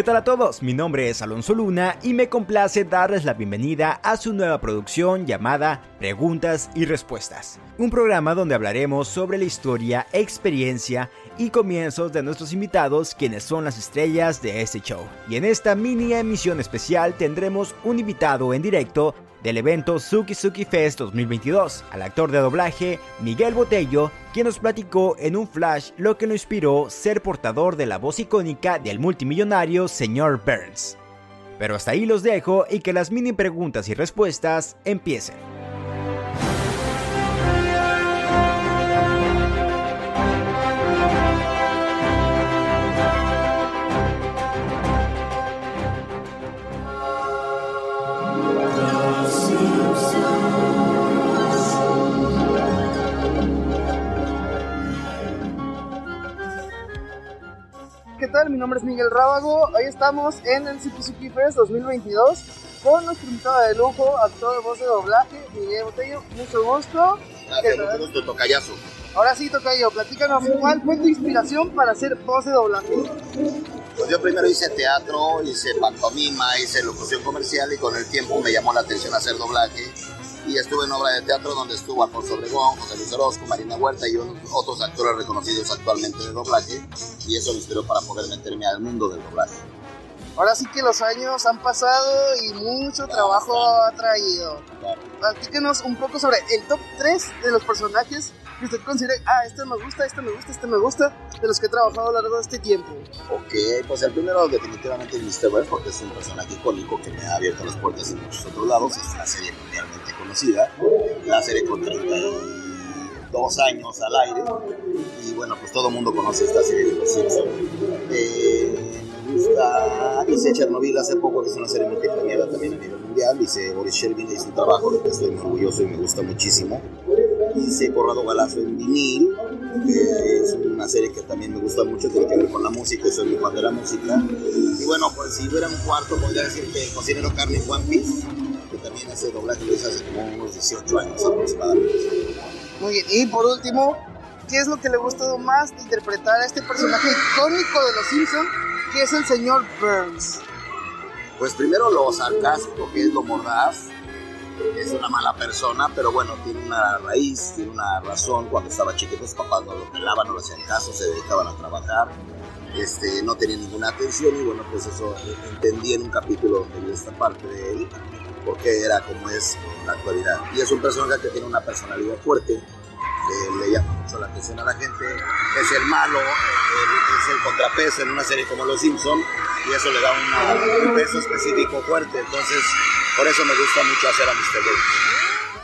¿Qué tal a todos? Mi nombre es Alonso Luna y me complace darles la bienvenida a su nueva producción llamada Preguntas y Respuestas, un programa donde hablaremos sobre la historia, experiencia y comienzos de nuestros invitados, quienes son las estrellas de este show. Y en esta mini emisión especial tendremos un invitado en directo del evento Suki Suki Fest 2022, al actor de doblaje Miguel Botello, quien nos platicó en un flash lo que lo inspiró ser portador de la voz icónica del multimillonario señor Burns. Pero hasta ahí los dejo y que las mini preguntas y respuestas empiecen. Tal? Mi nombre es Miguel Rábago. Hoy estamos en el Suki Fest 2022 con nuestro invitado de lujo, actor de voz de doblaje, Miguel Botello. Mucho gusto. Gracias, mucho gusto, tocayazo. Ahora sí, Tocayo, platícanos cuál fue tu inspiración para hacer voz de doblaje. Pues yo primero hice teatro, hice pantomima, hice locución comercial y con el tiempo me llamó la atención hacer doblaje. Y estuve en obra de teatro donde estuvo Alfonso Obregón, José Luis Orozco, Marina Huerta y otros actores reconocidos actualmente de doblaje. Y eso me inspiró para poder meterme al mundo del doblaje. Ahora sí que los años han pasado y mucho trabajo ha traído. Platícanos un poco sobre el top 3 de los personajes que usted considere, ah, este me gusta, este me gusta, este me gusta, de los que he trabajado a lo largo de este tiempo. Ok, pues el primero definitivamente es Mr. West, porque es un personaje icónico que me ha abierto las puertas en muchos otros lados, es una serie mundialmente conocida, la serie con 32 años al aire, y bueno, pues todo el mundo conoce esta serie de los Simpsons. Eh, me gusta, hice Chernobyl hace poco, que es una serie multipremiada también a nivel mundial, hice Boris Shervin, hice un trabajo del que estoy muy orgulloso y me gusta muchísimo hice Corrado Galazo en vinil, que es una serie que también me gusta mucho, tiene que ver con la música y soy muy fan de la música. Y bueno, pues si hubiera un cuarto, podría decir que Cocinero Carne en One Piece, que también hace doblaje hice hace como unos 18 años aproximadamente. Muy bien, y por último, ¿qué es lo que le gustó más de interpretar a este personaje icónico de Los Simpsons, que es el señor Burns? Pues primero lo sarcástico, que es lo mordaz, es una mala persona, pero bueno, tiene una raíz, tiene una razón. Cuando estaba chiquito, sus papás no lo pelaban, no lo hacían caso, se dedicaban a trabajar, este, no tenía ninguna atención y bueno, pues eso entendí en un capítulo de esta parte de él, porque era como es en la actualidad. Y es un personaje que tiene una personalidad fuerte, le llama mucho la atención a la gente, es el malo, es el contrapeso en una serie como Los Simpson y eso le da un peso específico fuerte. Entonces, por eso me gusta mucho hacer a Mr. Game.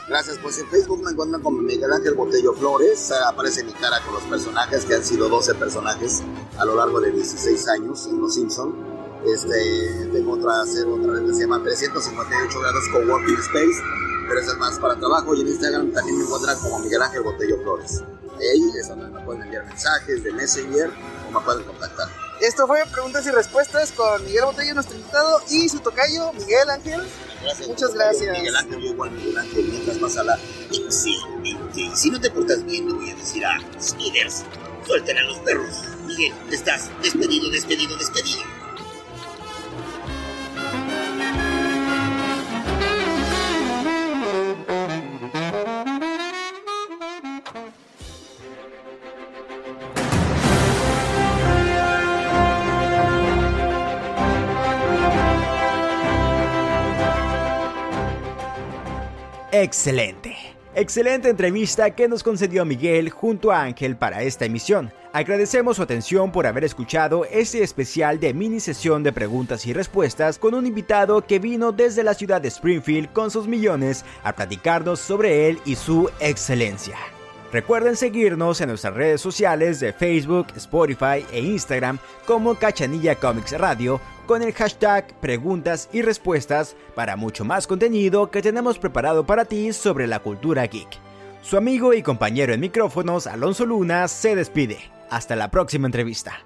Gracias, pues en Facebook me encuentran con Miguel Ángel Botello Flores, aparece mi cara con los personajes, que han sido 12 personajes a lo largo de 16 años en Los Simpson. Este, tengo otra, otra red que se llama 358 grados Coworking Space, pero esa es más para trabajo y en Instagram también me encuentran como Miguel Ángel Botello Flores. Ahí es donde me pueden enviar mensajes de Messenger o me pueden contactar. Esto fue Preguntas y Respuestas con Miguel Botello, nuestro invitado, y su tocayo, Miguel Ángel. Gracias. Muchas gracias. Miguel Ángel, yo igual Miguel Ángel, mientras pasa la excelente. Si no te portas bien, le voy a decir a Skiders, suelten a los perros. Miguel, estás despedido, despedido, despedido. Excelente. Excelente entrevista que nos concedió Miguel junto a Ángel para esta emisión. Agradecemos su atención por haber escuchado este especial de mini sesión de preguntas y respuestas con un invitado que vino desde la ciudad de Springfield con sus millones a platicarnos sobre él y su excelencia. Recuerden seguirnos en nuestras redes sociales de Facebook, Spotify e Instagram como Cachanilla Comics Radio con el hashtag preguntas y respuestas para mucho más contenido que tenemos preparado para ti sobre la cultura geek. Su amigo y compañero en micrófonos, Alonso Luna, se despide. Hasta la próxima entrevista.